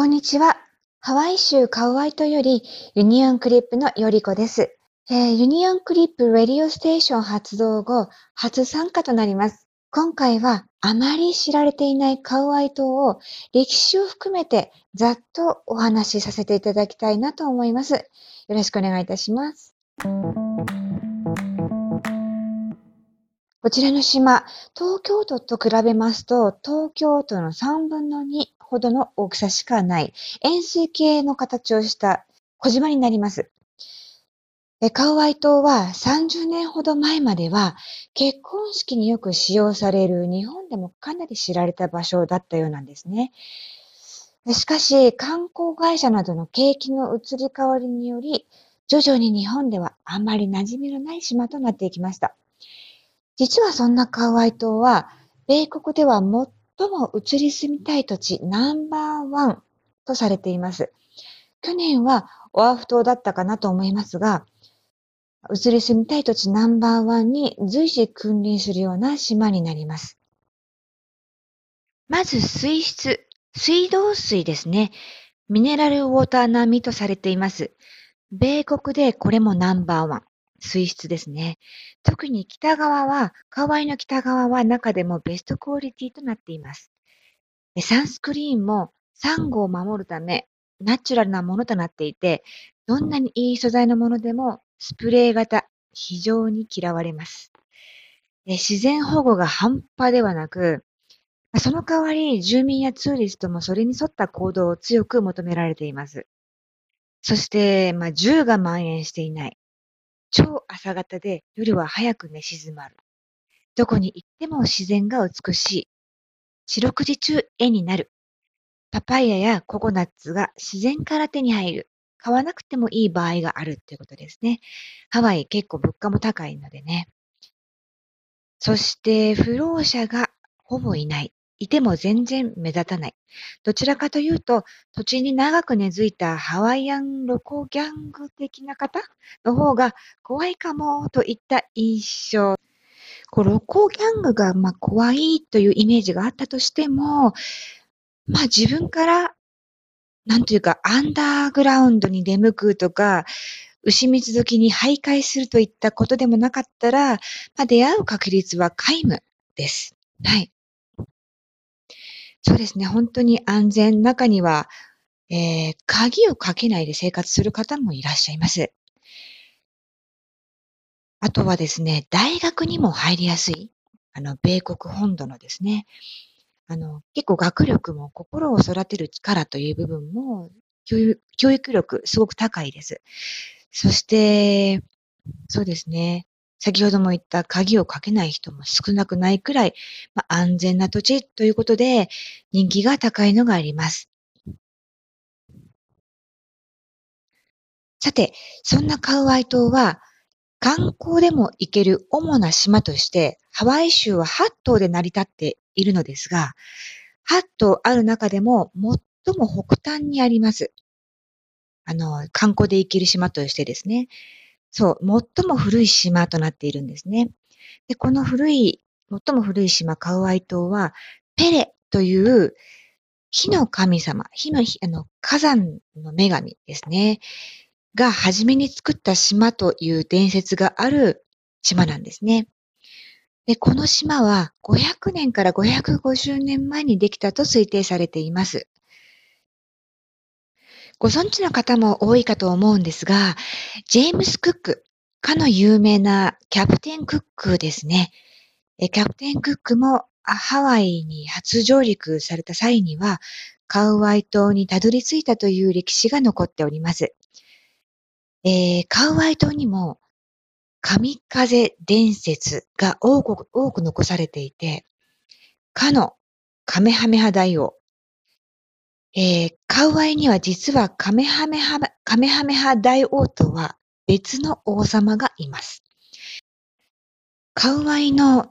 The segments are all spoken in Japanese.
こんにちは。ハワイ州カウアイ島よりユニオンクリップのよりこです。えー、ユニオンクリップラディオステーション発動後、初参加となります。今回はあまり知られていないカウアイ島を歴史を含めてざっとお話しさせていただきたいなと思います。よろしくお願いいたします。こちらの島、東京都と比べますと、東京都の3分の2ほどの大きさしかない円錐形の形をした小島になります。カウアイ島は30年ほど前までは結婚式によく使用される日本でもかなり知られた場所だったようなんですね。しかし観光会社などの景気の移り変わりにより徐々に日本ではあまり馴染みのない島となっていきました。実はそんなカウアイ島は、米国では最も移り住みたい土地ナンバーワンとされています。去年はオアフ島だったかなと思いますが、移り住みたい土地ナンバーワンに随時君臨するような島になります。まず水質、水道水ですね。ミネラルウォーター並みとされています。米国でこれもナンバーワン。水質ですね。特に北側は、カワイの北側は中でもベストクオリティとなっています。サンスクリーンもサンゴを守るため、ナチュラルなものとなっていて、どんなにいい素材のものでもスプレー型、非常に嫌われます。自然保護が半端ではなく、その代わり住民やツーリストもそれに沿った行動を強く求められています。そして、まあ、銃が蔓延していない。超朝方で夜は早く寝静まる。どこに行っても自然が美しい。四六時中絵になる。パパイヤやココナッツが自然から手に入る。買わなくてもいい場合があるっていうことですね。ハワイ結構物価も高いのでね。そして不老者がほぼいない。いても全然目立たない。どちらかというと、土地に長く根付いたハワイアンロコギャング的な方の方が怖いかもといった印象。こうロコギャングがま怖いというイメージがあったとしても、まあ自分から、なんというか、アンダーグラウンドに出向くとか、牛蜜時に徘徊するといったことでもなかったら、まあ、出会う確率は皆無です。はい。そうですね、本当に安全。中には、えー、鍵をかけないで生活する方もいらっしゃいます。あとはですね、大学にも入りやすい。あの、米国本土のですね、あの、結構学力も心を育てる力という部分も、教育力すごく高いです。そして、そうですね。先ほども言った鍵をかけない人も少なくないくらい、まあ、安全な土地ということで人気が高いのがあります。さて、そんなカウアイ島は観光でも行ける主な島としてハワイ州は8島で成り立っているのですが、8島ある中でも最も北端にあります。あの、観光で行ける島としてですね。そう、最も古い島となっているんですね。で、この古い、最も古い島、カウアイ島は、ペレという火の神様、火の、あの、火山の女神ですね。が初めに作った島という伝説がある島なんですね。で、この島は500年から550年前にできたと推定されています。ご存知の方も多いかと思うんですが、ジェームス・クック、かの有名なキャプテン・クックですね。キャプテン・クックもハワイに初上陸された際には、カウアイ島にたどり着いたという歴史が残っております。えー、カウアイ島にも神風伝説が多く多く残されていて、かのカメハメハ大王、えー、カウアイには実はカメハメハ、カメハメハ大王とは別の王様がいます。カウアイの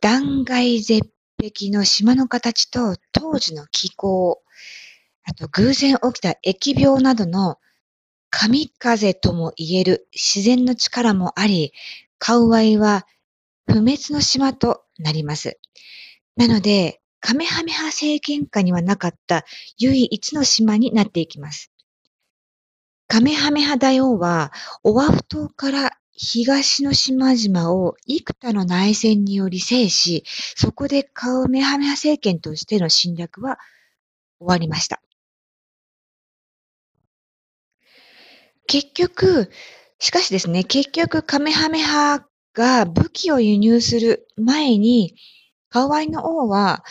断崖絶壁の島の形と当時の気候、あと偶然起きた疫病などの神風とも言える自然の力もあり、カウアイは不滅の島となります。なので、カメハメハ政権下にはなかった唯一の島になっていきます。カメハメハ大王は、オアフ島から東の島々を幾多の内戦により制し、そこでカウメハメハ政権としての侵略は終わりました。結局、しかしですね、結局カメハメハが武器を輸入する前に、カウワイの王は、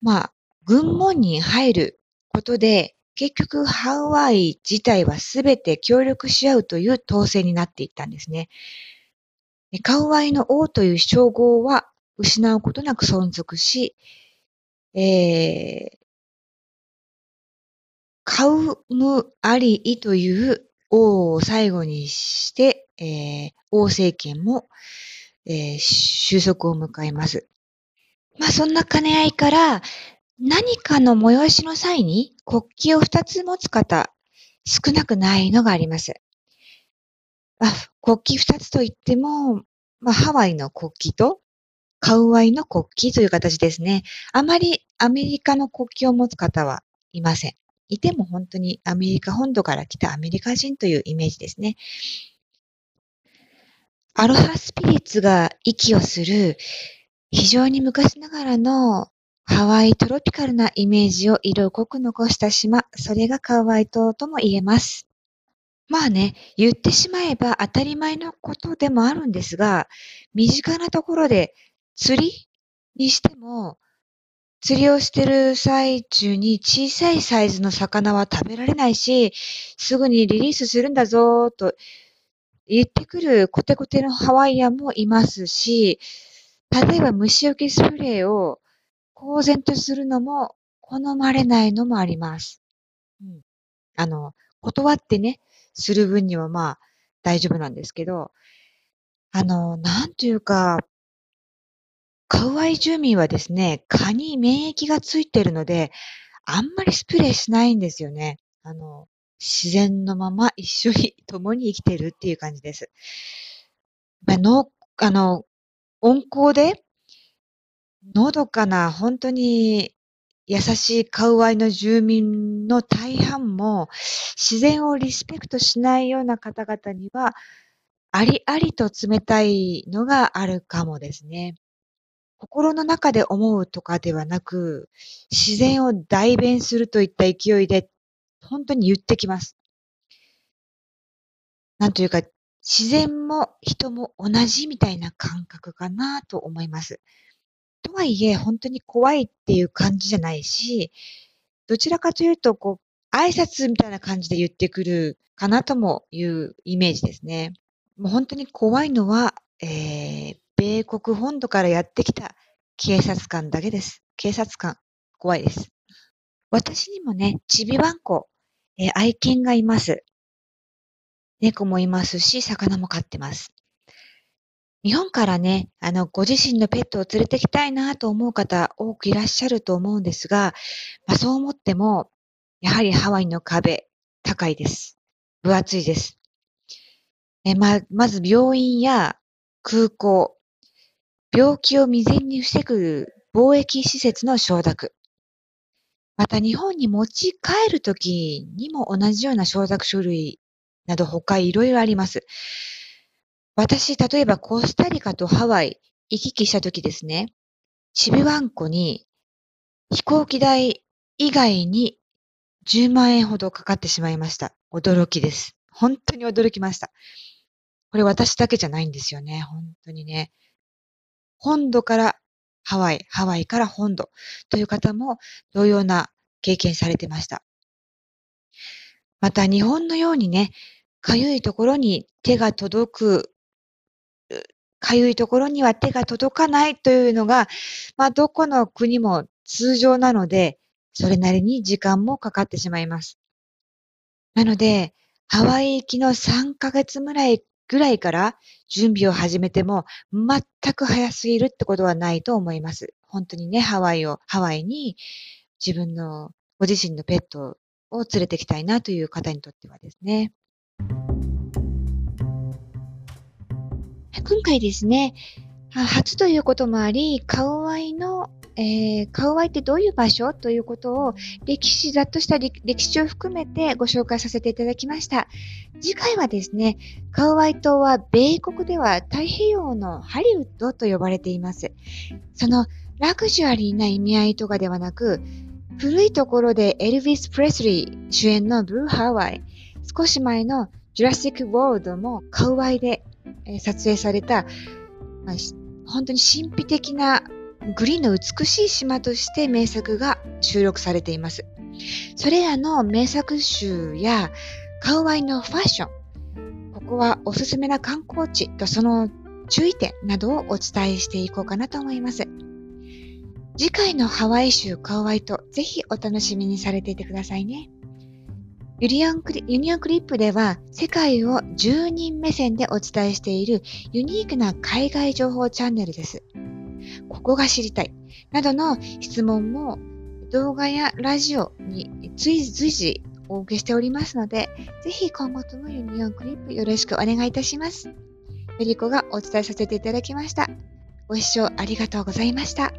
まあ、軍門に入ることで、結局ハワイ自体はすべて協力し合うという統制になっていったんですね。カウアイの王という称号は失うことなく存続し、えー、カウムアリイという王を最後にして、えー、王政権も、えー、収束を迎えます。まあそんな兼ね合いから、何かの催しの際に国旗を二つ持つ方、少なくないのがあります。あ国旗二つといっても、まあ、ハワイの国旗とカウアイの国旗という形ですね。あまりアメリカの国旗を持つ方はいません。いても本当にアメリカ本土から来たアメリカ人というイメージですね。アロハスピリッツが息をする非常に昔ながらのハワイトロピカルなイメージを色濃く残した島、それがカワイ島とも言えます。まあね、言ってしまえば当たり前のことでもあるんですが、身近なところで釣りにしても、釣りをしてる最中に小さいサイズの魚は食べられないし、すぐにリリースするんだぞと言ってくるコテコテのハワイアンもいますし、例えば虫除けスプレーを公然とするのも好まれないのもあります。うん。あの、断ってね、する分にはまあ大丈夫なんですけど、あの、なんというか、カウアイ住民はですね、蚊に免疫がついてるので、あんまりスプレーしないんですよね。あの、自然のまま一緒に共に生きてるっていう感じです。まあの、あの、温厚で、のどかな、本当に優しいカウアイの住民の大半も、自然をリスペクトしないような方々には、ありありと冷たいのがあるかもですね。心の中で思うとかではなく、自然を代弁するといった勢いで、本当に言ってきます。なんというか、自然も人も同じみたいな感覚かなと思います。とはいえ、本当に怖いっていう感じじゃないし、どちらかというと、こう、挨拶みたいな感じで言ってくるかなともいうイメージですね。もう本当に怖いのは、えー、米国本土からやってきた警察官だけです。警察官、怖いです。私にもね、ちびわんこ、えー、愛犬がいます。猫もいますし、魚も飼ってます。日本からね、あの、ご自身のペットを連れてきたいなと思う方多くいらっしゃると思うんですが、まあ、そう思っても、やはりハワイの壁、高いです。分厚いです。えま、まず病院や空港、病気を未然に防ぐ貿易施設の承諾。また日本に持ち帰るときにも同じような承諾書類など他いろいろあります。私、例えばコスタリカとハワイ行き来した時ですね、チビワンコに飛行機代以外に10万円ほどかかってしまいました。驚きです。本当に驚きました。これ私だけじゃないんですよね。本当にね。本土からハワイ、ハワイから本土という方も同様な経験されてました。また日本のようにね、かゆいところに手が届く、かゆいところには手が届かないというのが、まあ、どこの国も通常なので、それなりに時間もかかってしまいます。なので、ハワイ行きの3ヶ月ぐらいぐらいから準備を始めても全く早すぎるってことはないと思います。本当にね、ハワイを、ハワイに自分のご自身のペットをを連れてきたいなという方にとってはですね。今回ですね、初ということもあり、カウアイの、えー、カウアイってどういう場所ということを歴史、ざっとした歴史を含めてご紹介させていただきました。次回はですね、カウアイ島は米国では太平洋のハリウッドと呼ばれています。そのラグジュアリーな意味合いとかではなく、古いところでエルヴィス・プレスリー主演のブルーハワイ、少し前のジュラシック・ワールドもカウアイで撮影された、まあ、本当に神秘的なグリーンの美しい島として名作が収録されています。それらの名作集やカウアイのファッション、ここはおすすめな観光地とその注意点などをお伝えしていこうかなと思います。次回のハワイ州カウアイとぜひお楽しみにされていてくださいね。ユニオンクリユニオンクリップでは世界を住人目線でお伝えしているユニークな海外情報チャンネルです。ここが知りたいなどの質問も動画やラジオに随時随時お受けしておりますので、ぜひ今後ともユニオンクリップよろしくお願いいたします。よりこがお伝えさせていただきました。ご視聴ありがとうございました。